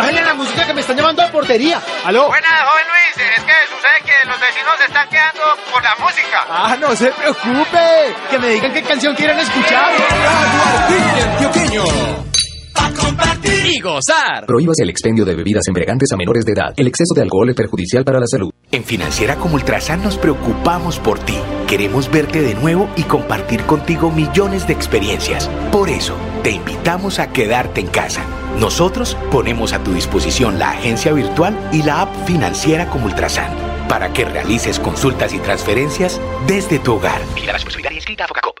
¡Bájenle la música que me están llamando a portería! ¡Aló! Buenas, joven Luis. Es que sucede que los vecinos se están quedando por la música. ¡Ah, no se preocupe! Que me digan qué canción quieren escuchar. Compartir y gozar. Prohíbas el expendio de bebidas embriagantes a menores de edad. El exceso de alcohol es perjudicial para la salud. En Financiera como Ultrasan nos preocupamos por ti. Queremos verte de nuevo y compartir contigo millones de experiencias. Por eso, te invitamos a quedarte en casa. Nosotros ponemos a tu disposición la agencia virtual y la app Financiera como Ultrasan para que realices consultas y transferencias desde tu hogar. Mira la responsabilidad inscrita a Focacop.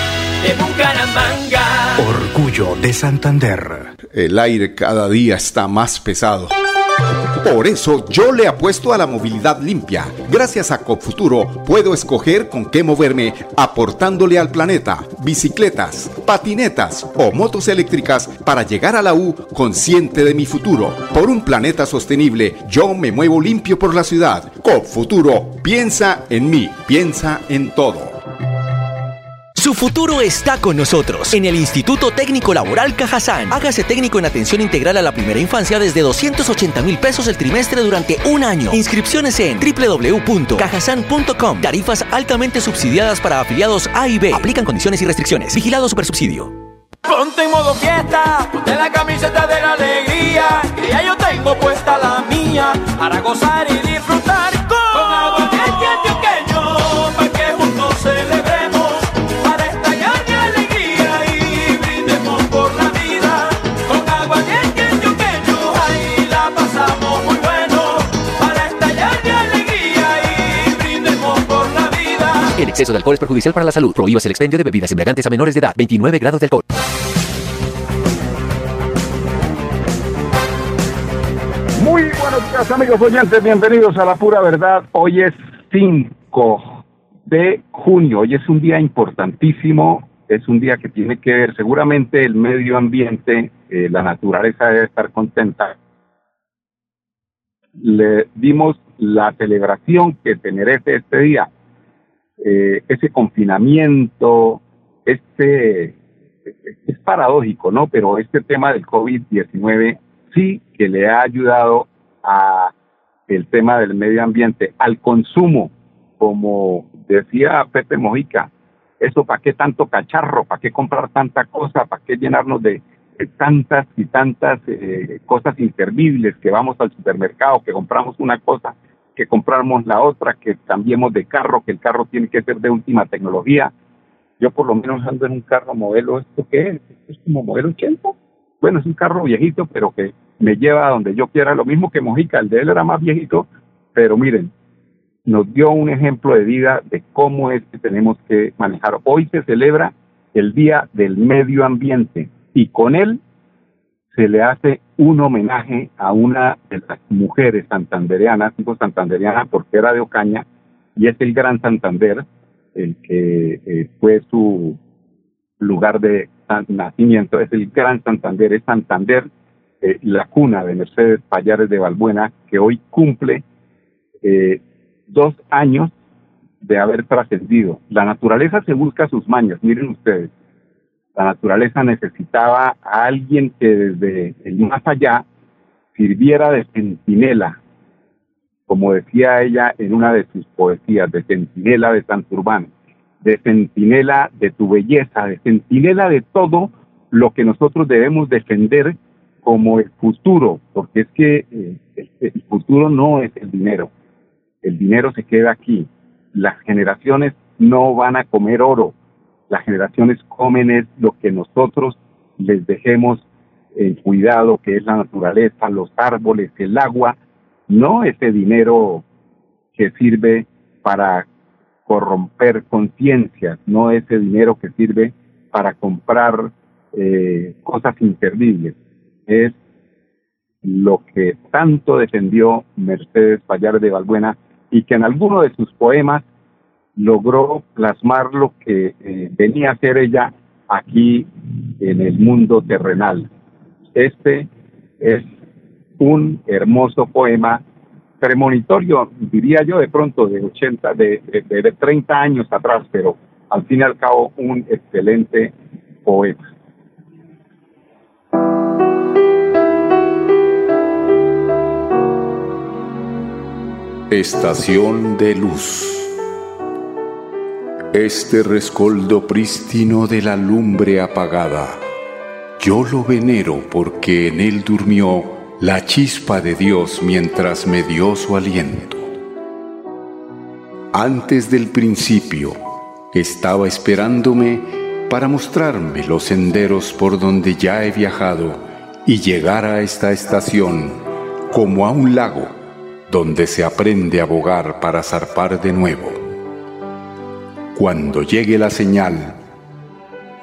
de Bucaramanga. Orgullo de Santander. El aire cada día está más pesado. Por eso yo le apuesto a la movilidad limpia. Gracias a Copfuturo puedo escoger con qué moverme aportándole al planeta bicicletas, patinetas o motos eléctricas para llegar a la U consciente de mi futuro. Por un planeta sostenible, yo me muevo limpio por la ciudad. Copfuturo, piensa en mí, piensa en todo. Su futuro está con nosotros en el Instituto Técnico Laboral Cajazán. Hágase técnico en atención integral a la primera infancia desde 280 mil pesos el trimestre durante un año. Inscripciones en www.cajazán.com. Tarifas altamente subsidiadas para afiliados A y B. Aplican condiciones y restricciones. Vigilado Supersubsidio. Ponte en modo fiesta, ponte la camiseta de la alegría, ya yo tengo puesta la mía, para gozar y disfrutar exceso de alcohol es perjudicial para la salud. Prohíbas el expendio de bebidas embriagantes a menores de edad. 29 grados de alcohol. Muy buenos días amigos oyentes, bienvenidos a la pura verdad. Hoy es 5 de junio, hoy es un día importantísimo, es un día que tiene que ver seguramente el medio ambiente, eh, la naturaleza debe estar contenta. Le dimos la celebración que te merece este día, eh, ese confinamiento, este es paradójico, ¿no? Pero este tema del COVID-19 sí que le ha ayudado a el tema del medio ambiente, al consumo, como decía Pepe Mojica, eso para qué tanto cacharro, para qué comprar tanta cosa, para qué llenarnos de, tantas y tantas eh, cosas inservibles que vamos al supermercado, que compramos una cosa, que compramos la otra, que cambiemos de carro, que el carro tiene que ser de última tecnología. Yo por lo menos ando en un carro modelo, ¿esto qué es? ¿Esto es como modelo 80? Bueno, es un carro viejito, pero que me lleva a donde yo quiera, lo mismo que Mojica, el de él era más viejito, pero miren, nos dio un ejemplo de vida de cómo es que tenemos que manejar. Hoy se celebra el Día del Medio Ambiente y con él se le hace un homenaje a una de las mujeres santandereanas, digo santandereana porque era de Ocaña, y es el Gran Santander, el que eh, fue su lugar de nacimiento, es el Gran Santander, es Santander, eh, la cuna de Mercedes Payares de Balbuena, que hoy cumple eh, dos años de haber trascendido. La naturaleza se busca sus mañas, miren ustedes. La naturaleza necesitaba a alguien que desde el más allá sirviera de centinela, como decía ella en una de sus poesías, de centinela de Santurbán, de centinela de tu belleza, de centinela de todo lo que nosotros debemos defender como el futuro, porque es que eh, el, el futuro no es el dinero, el dinero se queda aquí. Las generaciones no van a comer oro, las generaciones comen es lo que nosotros les dejemos en cuidado, que es la naturaleza, los árboles, el agua, no ese dinero que sirve para corromper conciencias, no ese dinero que sirve para comprar eh, cosas imperdibles. Es lo que tanto defendió Mercedes Payar de Balbuena y que en alguno de sus poemas logró plasmar lo que eh, venía a ser ella aquí en el mundo terrenal. Este es un hermoso poema premonitorio, diría yo de pronto de 80, de, de, de 30 años atrás, pero al fin y al cabo un excelente poema. Estación de luz. Este rescoldo prístino de la lumbre apagada, yo lo venero porque en él durmió la chispa de Dios mientras me dio su aliento. Antes del principio, estaba esperándome para mostrarme los senderos por donde ya he viajado y llegar a esta estación como a un lago donde se aprende a bogar para zarpar de nuevo. Cuando llegue la señal,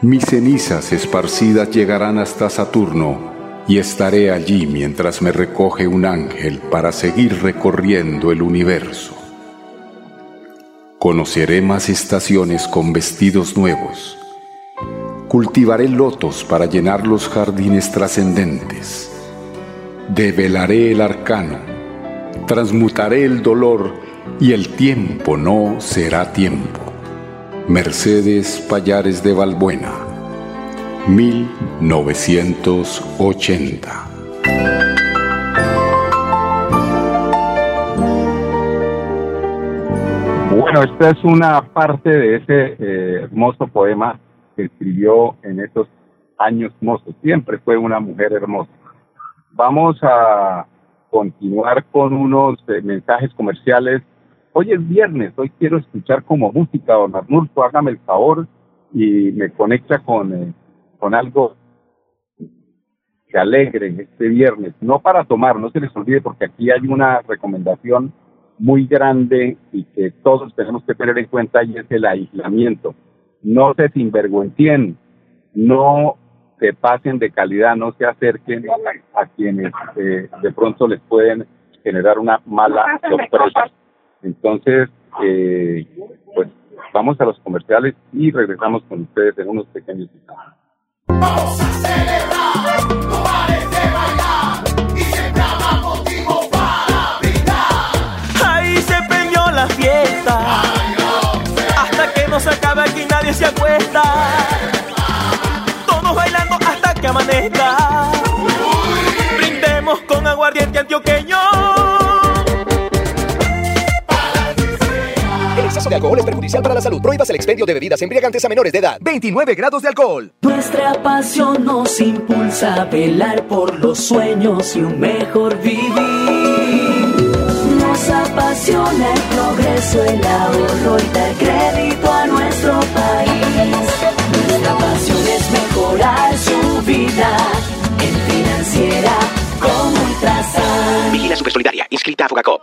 mis cenizas esparcidas llegarán hasta Saturno y estaré allí mientras me recoge un ángel para seguir recorriendo el universo. Conoceré más estaciones con vestidos nuevos. Cultivaré lotos para llenar los jardines trascendentes. Develaré el arcano. Transmutaré el dolor y el tiempo no será tiempo. Mercedes Payares de Valbuena, 1980. Bueno, esta es una parte de ese eh, hermoso poema que escribió en esos años mozos. Siempre fue una mujer hermosa. Vamos a continuar con unos eh, mensajes comerciales hoy es viernes, hoy quiero escuchar como música, don Arnulfo, hágame el favor y me conecta con, eh, con algo que alegre este viernes, no para tomar, no se les olvide porque aquí hay una recomendación muy grande y que todos tenemos que tener en cuenta y es el aislamiento. No se sinvergüencien, no se pasen de calidad, no se acerquen a quienes eh, de pronto les pueden generar una mala sorpresa. Entonces, eh, pues vamos a los comerciales y regresamos con ustedes en unos pequeños instantes. Vamos a celebrar, no pares de bailar y siempre habrá motivo para brindar. Ahí se prendió la fiesta. Hasta que no se acabe aquí nadie se acuesta. Todos bailando hasta que amanezca. Alcohol es perjudicial para la salud. Prohíbas el expendio de bebidas embriagantes a menores de edad. 29 grados de alcohol. Nuestra pasión nos impulsa a velar por los sueños y un mejor vivir. Nos apasiona el progreso, el ahorro y dar crédito a nuestro país. Nuestra pasión es mejorar su vida en financiera como Ultrasan. Vigila Supersolidaria, inscrita a Fogacop.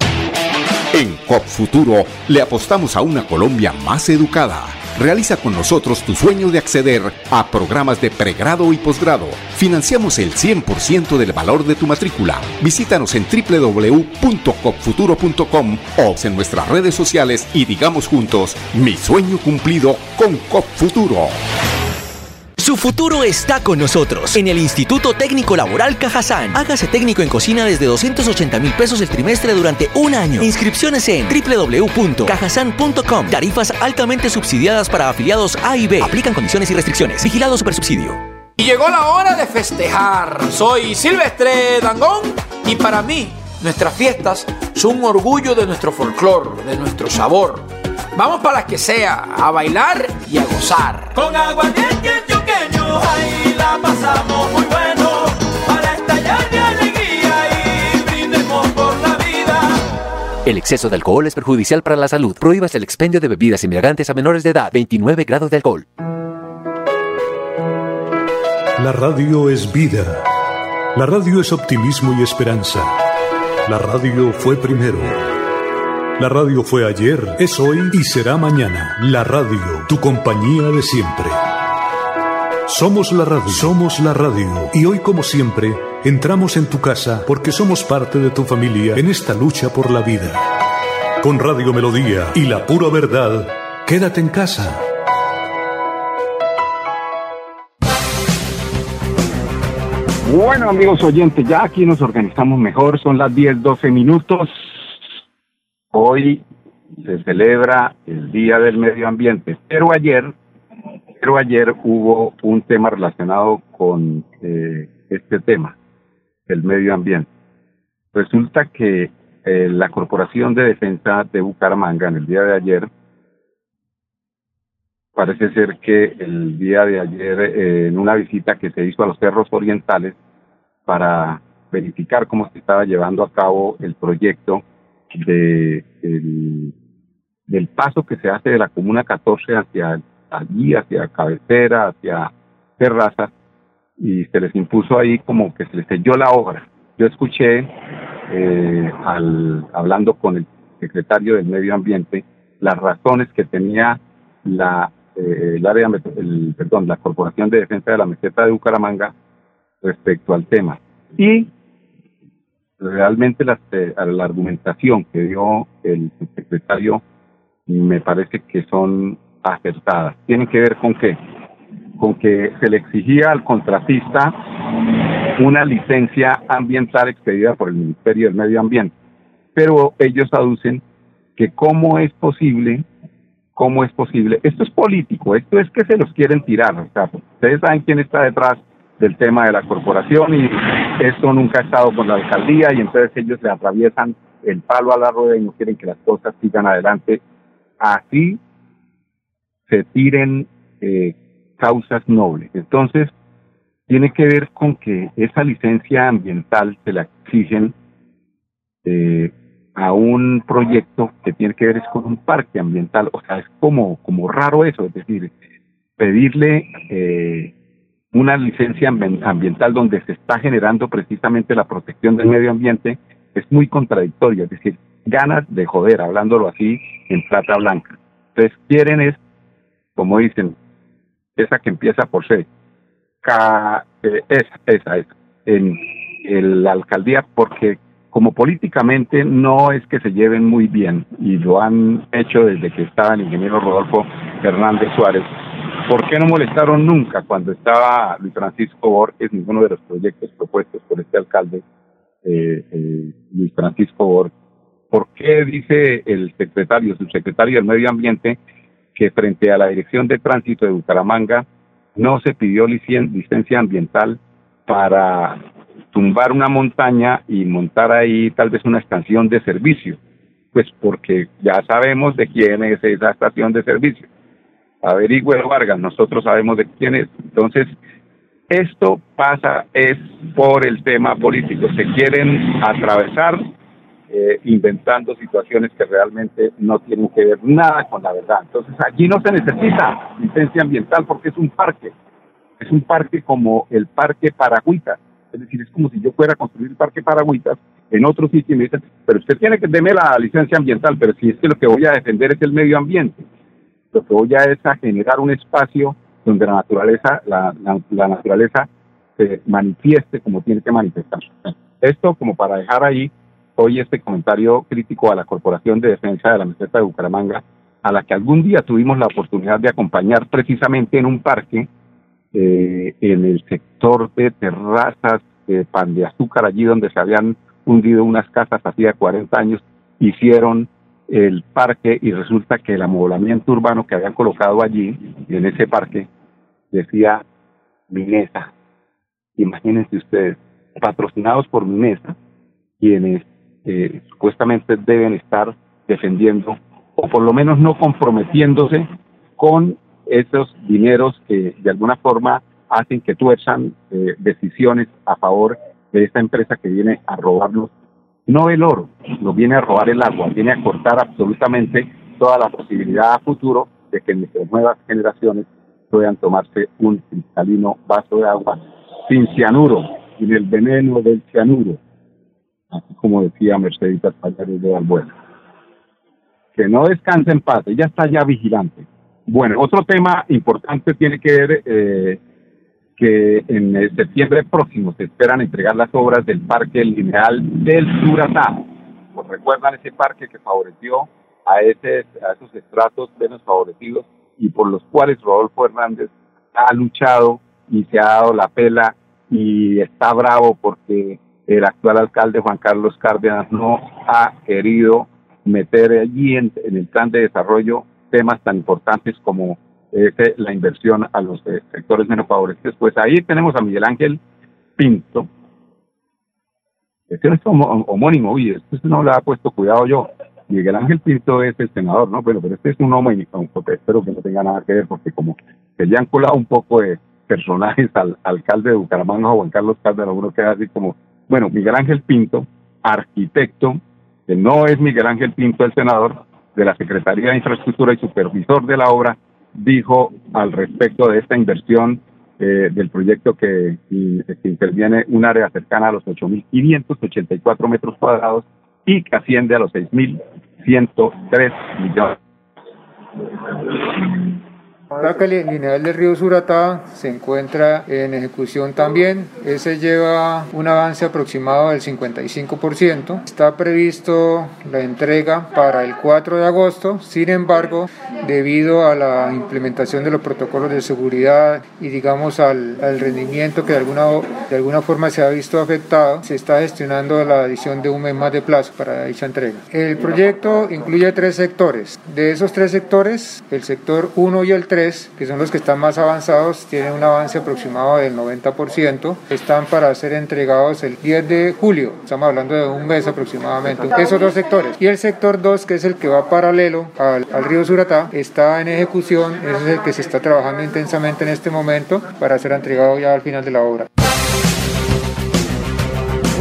En COP Futuro le apostamos a una Colombia más educada. Realiza con nosotros tu sueño de acceder a programas de pregrado y posgrado. Financiamos el 100% del valor de tu matrícula. Visítanos en www.copfuturo.com o en nuestras redes sociales y digamos juntos, mi sueño cumplido con COP Futuro. Su futuro está con nosotros. En el Instituto Técnico Laboral Cajazán. Hágase técnico en cocina desde 280 mil pesos el trimestre durante un año. Inscripciones en www.cajazán.com. Tarifas altamente subsidiadas para afiliados A y B. Aplican condiciones y restricciones. Vigilado Supersubsidio. Y llegó la hora de festejar. Soy Silvestre Dangón y para mí nuestras fiestas son un orgullo de nuestro folclor, de nuestro sabor. Vamos para las que sea, a bailar y a gozar. Con aguardiente antioqueño, ahí la pasamos muy bueno. Para estallar de alegría y brindemos por la vida. El exceso de alcohol es perjudicial para la salud. Prohíbas el expendio de bebidas embriagantes a menores de edad. 29 grados de alcohol. La radio es vida. La radio es optimismo y esperanza. La radio fue primero. La radio fue ayer, es hoy y será mañana. La radio, tu compañía de siempre. Somos la radio, somos la radio. Y hoy como siempre, entramos en tu casa porque somos parte de tu familia en esta lucha por la vida. Con Radio Melodía y la pura verdad, quédate en casa. Bueno, amigos oyentes, ya aquí nos organizamos mejor, son las 10, 12 minutos. Hoy se celebra el Día del Medio Ambiente, pero ayer, pero ayer hubo un tema relacionado con eh, este tema, el medio ambiente. Resulta que eh, la Corporación de Defensa de Bucaramanga en el día de ayer, parece ser que el día de ayer eh, en una visita que se hizo a los cerros orientales para verificar cómo se estaba llevando a cabo el proyecto de el- del paso que se hace de la comuna 14 hacia allí, hacia cabecera, hacia terraza, y se les impuso ahí como que se les selló la obra. Yo escuché eh, al, hablando con el secretario del Medio Ambiente las razones que tenía la eh, el área el, perdón la Corporación de Defensa de la Meseta de Bucaramanga respecto al tema y realmente la, eh, la argumentación que dio el secretario me parece que son acertadas. Tienen que ver con qué? Con que se le exigía al contratista una licencia ambiental expedida por el Ministerio del Medio Ambiente. Pero ellos aducen que cómo es posible, cómo es posible, esto es político, esto es que se los quieren tirar, o sea, ustedes saben quién está detrás del tema de la corporación y esto nunca ha estado con la alcaldía y entonces ellos le atraviesan el palo a la rueda y no quieren que las cosas sigan adelante. Así se tiren eh, causas nobles. Entonces, tiene que ver con que esa licencia ambiental se la exigen eh, a un proyecto que tiene que ver es con un parque ambiental. O sea, es como, como raro eso, es decir, pedirle eh, una licencia ambi- ambiental donde se está generando precisamente la protección del medio ambiente es muy contradictorio, es decir, ganas de joder, hablándolo así en plata blanca. Entonces quieren es, como dicen, esa que empieza por C, eh, esa, esa, esa, en, en la alcaldía, porque como políticamente no es que se lleven muy bien, y lo han hecho desde que estaba el ingeniero Rodolfo Hernández Suárez, ¿por qué no molestaron nunca cuando estaba Luis Francisco Borges, ninguno de los proyectos propuestos por este alcalde, eh, eh, Luis Francisco Borges? ¿Por qué dice el secretario, subsecretario del Medio Ambiente, que frente a la Dirección de Tránsito de Bucaramanga no se pidió licen- licencia ambiental para tumbar una montaña y montar ahí tal vez una estación de servicio? Pues porque ya sabemos de quién es esa estación de servicio. Averigüe Vargas, nosotros sabemos de quién es. Entonces, esto pasa es por el tema político. Se quieren atravesar eh, inventando situaciones que realmente no tienen que ver nada con la verdad. Entonces, allí no se necesita licencia ambiental porque es un parque. Es un parque como el Parque Paragüitas. Es decir, es como si yo fuera a construir el Parque Paragüitas en otro sitio y me dicen, pero usted tiene que darme la licencia ambiental, pero si es que lo que voy a defender es el medio ambiente lo que voy a es a generar un espacio donde la naturaleza, la, la, la naturaleza se manifieste como tiene que manifestarse. Esto como para dejar ahí hoy este comentario crítico a la Corporación de Defensa de la Meseta de Bucaramanga, a la que algún día tuvimos la oportunidad de acompañar precisamente en un parque eh, en el sector de terrazas de pan de azúcar, allí donde se habían hundido unas casas hacía 40 años, hicieron el parque y resulta que el amoblamiento urbano que habían colocado allí, en ese parque, decía Minesa. Imagínense ustedes, patrocinados por Minesa, quienes eh, supuestamente deben estar defendiendo o por lo menos no comprometiéndose con esos dineros que de alguna forma hacen que tuerzan eh, decisiones a favor de esta empresa que viene a robarnos no el oro, nos viene a robar el agua, viene a cortar absolutamente toda la posibilidad a futuro de que nuestras nuevas generaciones puedan tomarse un cristalino vaso de agua sin cianuro, sin el veneno del cianuro, así como decía Mercedes Payares de Balbuena. Que no descanse en paz, ella está ya vigilante. Bueno, otro tema importante tiene que ver eh, que en septiembre próximo se esperan entregar las obras del Parque Lineal del Suratá. Pues recuerdan ese parque que favoreció a, ese, a esos estratos menos favorecidos y por los cuales Rodolfo Hernández ha luchado y se ha dado la pela y está bravo porque el actual alcalde Juan Carlos Cárdenas no ha querido meter allí en el plan de desarrollo temas tan importantes como eh, la inversión a los eh, sectores menos favorecidos. Pues ahí tenemos a Miguel Ángel Pinto. Este es homónimo, oye, esto no le ha puesto cuidado yo. Miguel Ángel Pinto es el senador, ¿no? Bueno, pero este es un homónimo, espero que no tenga nada que ver, porque como se le han colado un poco de personajes al alcalde de Bucaramanga, Juan Carlos Cárdenas, uno queda así como, bueno, Miguel Ángel Pinto, arquitecto, que no es Miguel Ángel Pinto el senador, de la Secretaría de Infraestructura y supervisor de la obra, dijo al respecto de esta inversión eh, del proyecto que, que, interviene un área cercana a los 8.584 metros cuadrados y que asciende a los 6.103 millones. Placa lineal del río Suratá se encuentra en ejecución también. Ese lleva un avance aproximado del 55%. Está previsto la entrega para el 4 de agosto. Sin embargo, debido a la implementación de los protocolos de seguridad y digamos al, al rendimiento que de alguna, de alguna forma se ha visto afectado, se está gestionando la adición de un mes más de plazo para dicha entrega. El proyecto incluye tres sectores. De esos tres sectores, el sector 1 y el 3 que son los que están más avanzados, tienen un avance aproximado del 90%, están para ser entregados el 10 de julio, estamos hablando de un mes aproximadamente, esos dos sectores. Y el sector 2, que es el que va paralelo al, al río Suratá, está en ejecución, ese es el que se está trabajando intensamente en este momento para ser entregado ya al final de la obra.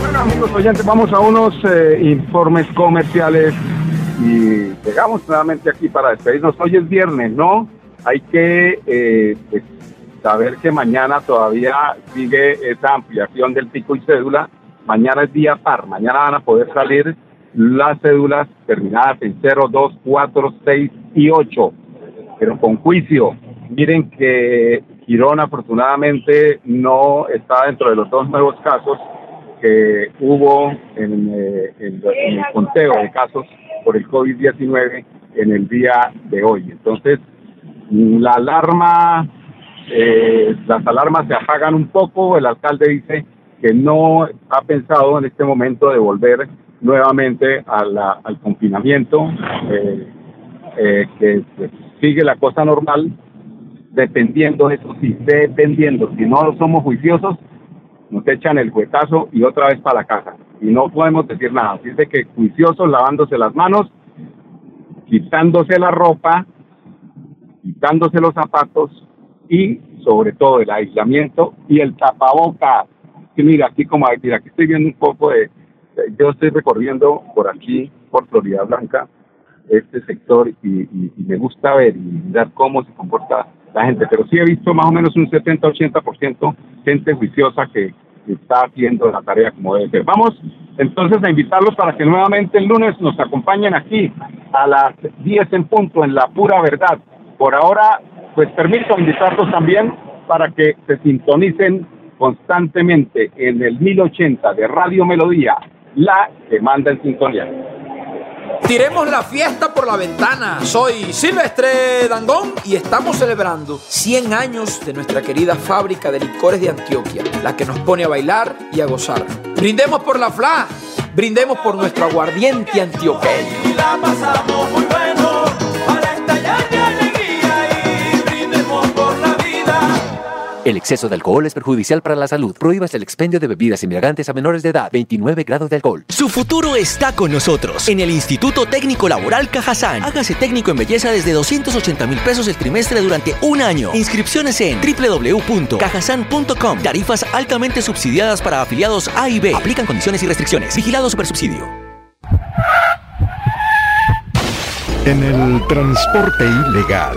Bueno amigos oyentes, vamos a unos eh, informes comerciales y llegamos nuevamente aquí para despedirnos. Hoy es viernes, ¿no? Hay que eh, pues, saber que mañana todavía sigue esa ampliación del pico y cédula. Mañana es día par, mañana van a poder salir las cédulas terminadas en 0, 2, 4, 6 y 8, pero con juicio. Miren que Girón afortunadamente no está dentro de los dos nuevos casos que hubo en, eh, en el conteo de casos por el COVID-19 en el día de hoy. Entonces, la alarma, eh, las alarmas se apagan un poco. El alcalde dice que no ha pensado en este momento de volver nuevamente al confinamiento, eh, eh, que sigue la cosa normal, dependiendo, eso sí, dependiendo. Si no somos juiciosos, nos echan el juetazo y otra vez para la casa. Y no podemos decir nada. Así de que juiciosos, lavándose las manos, quitándose la ropa, quitándose los zapatos y sobre todo el aislamiento y el tapaboca. Y mira, aquí como mira, aquí estoy viendo un poco de, yo estoy recorriendo por aquí, por Florida Blanca, este sector y, me gusta ver y ver cómo se comporta la gente, pero sí he visto más o menos un 70-80% gente juiciosa que está haciendo la tarea como debe ser. Vamos entonces a invitarlos para que nuevamente el lunes nos acompañen aquí a las 10 en punto en La Pura Verdad por ahora, pues permito invitarlos también para que se sintonicen constantemente en el 1080 de Radio Melodía, la que manda en sintonía. Tiremos la fiesta por la ventana. Soy Silvestre Dangón y estamos celebrando 100 años de nuestra querida fábrica de licores de Antioquia, la que nos pone a bailar y a gozar. Brindemos por la FLA, brindemos por nuestro aguardiente antioqueño. Y la pasamos muy bueno para estallar El exceso de alcohol es perjudicial para la salud. Prohíbas el expendio de bebidas embriagantes a menores de edad. 29 grados de alcohol. Su futuro está con nosotros. En el Instituto Técnico Laboral Cajazán. Hágase técnico en belleza desde 280 mil pesos el trimestre durante un año. Inscripciones en www.cajazán.com. Tarifas altamente subsidiadas para afiliados A y B. Aplican condiciones y restricciones. Vigilado Supersubsidio. En el transporte ilegal.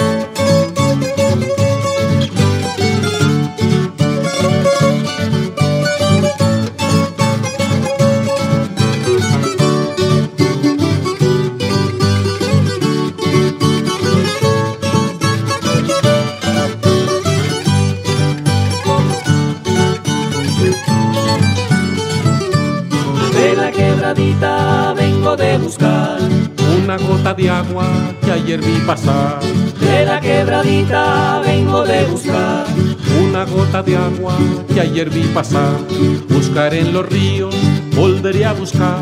Una gota de agua que ayer vi pasar. De la quebradita vengo de buscar. Una gota de agua que ayer vi pasar. Buscaré en los ríos, volveré a buscar.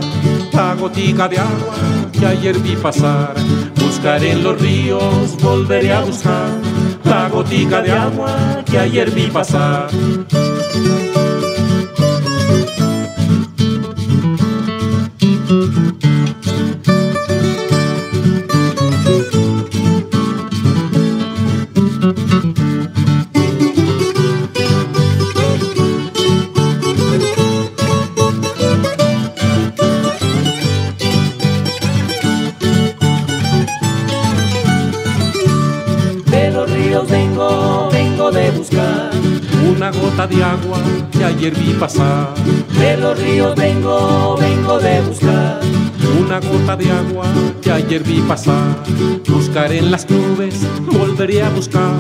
La gotica de agua que ayer vi pasar. Buscaré en los ríos, volveré a buscar. La gotica de agua que ayer vi pasar. De agua que ayer vi pasar. De los ríos vengo, vengo de buscar. Una gota de agua que ayer vi pasar. Buscaré en las nubes, volveré a buscar.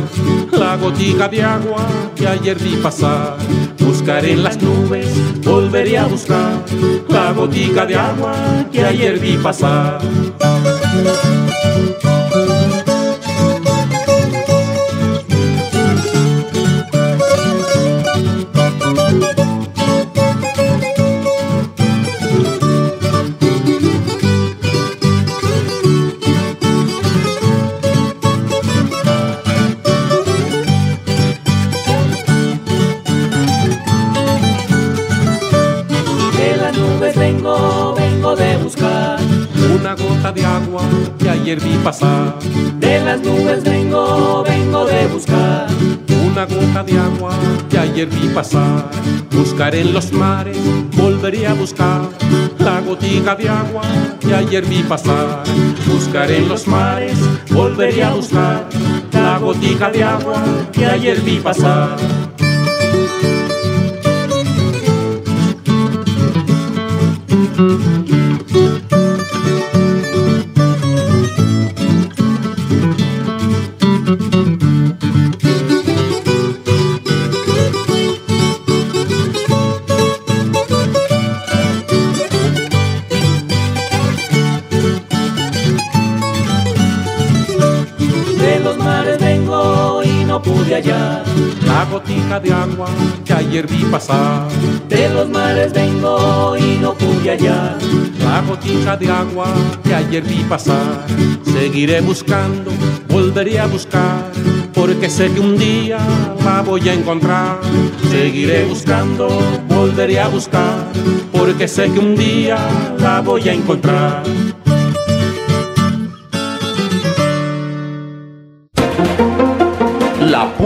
La gotica de agua que ayer vi pasar. Buscaré en las nubes, volveré a buscar. La gotica de agua que ayer vi pasar. Gota de agua que ayer vi pasar. De las nubes vengo, vengo de buscar. Una gota de agua que ayer vi pasar. Buscaré en los mares, volveré a buscar. La gotica de agua que ayer vi pasar. Buscaré en los mares, volveré a buscar. La gotica de agua que ayer vi pasar. Y no pude hallar. La gotica de agua que ayer vi pasar. De los mares vengo y no pude hallar. La gotica de agua que ayer vi pasar. Seguiré buscando, volveré a buscar. Porque sé que un día la voy a encontrar. Seguiré buscando, volveré a buscar. Porque sé que un día la voy a encontrar.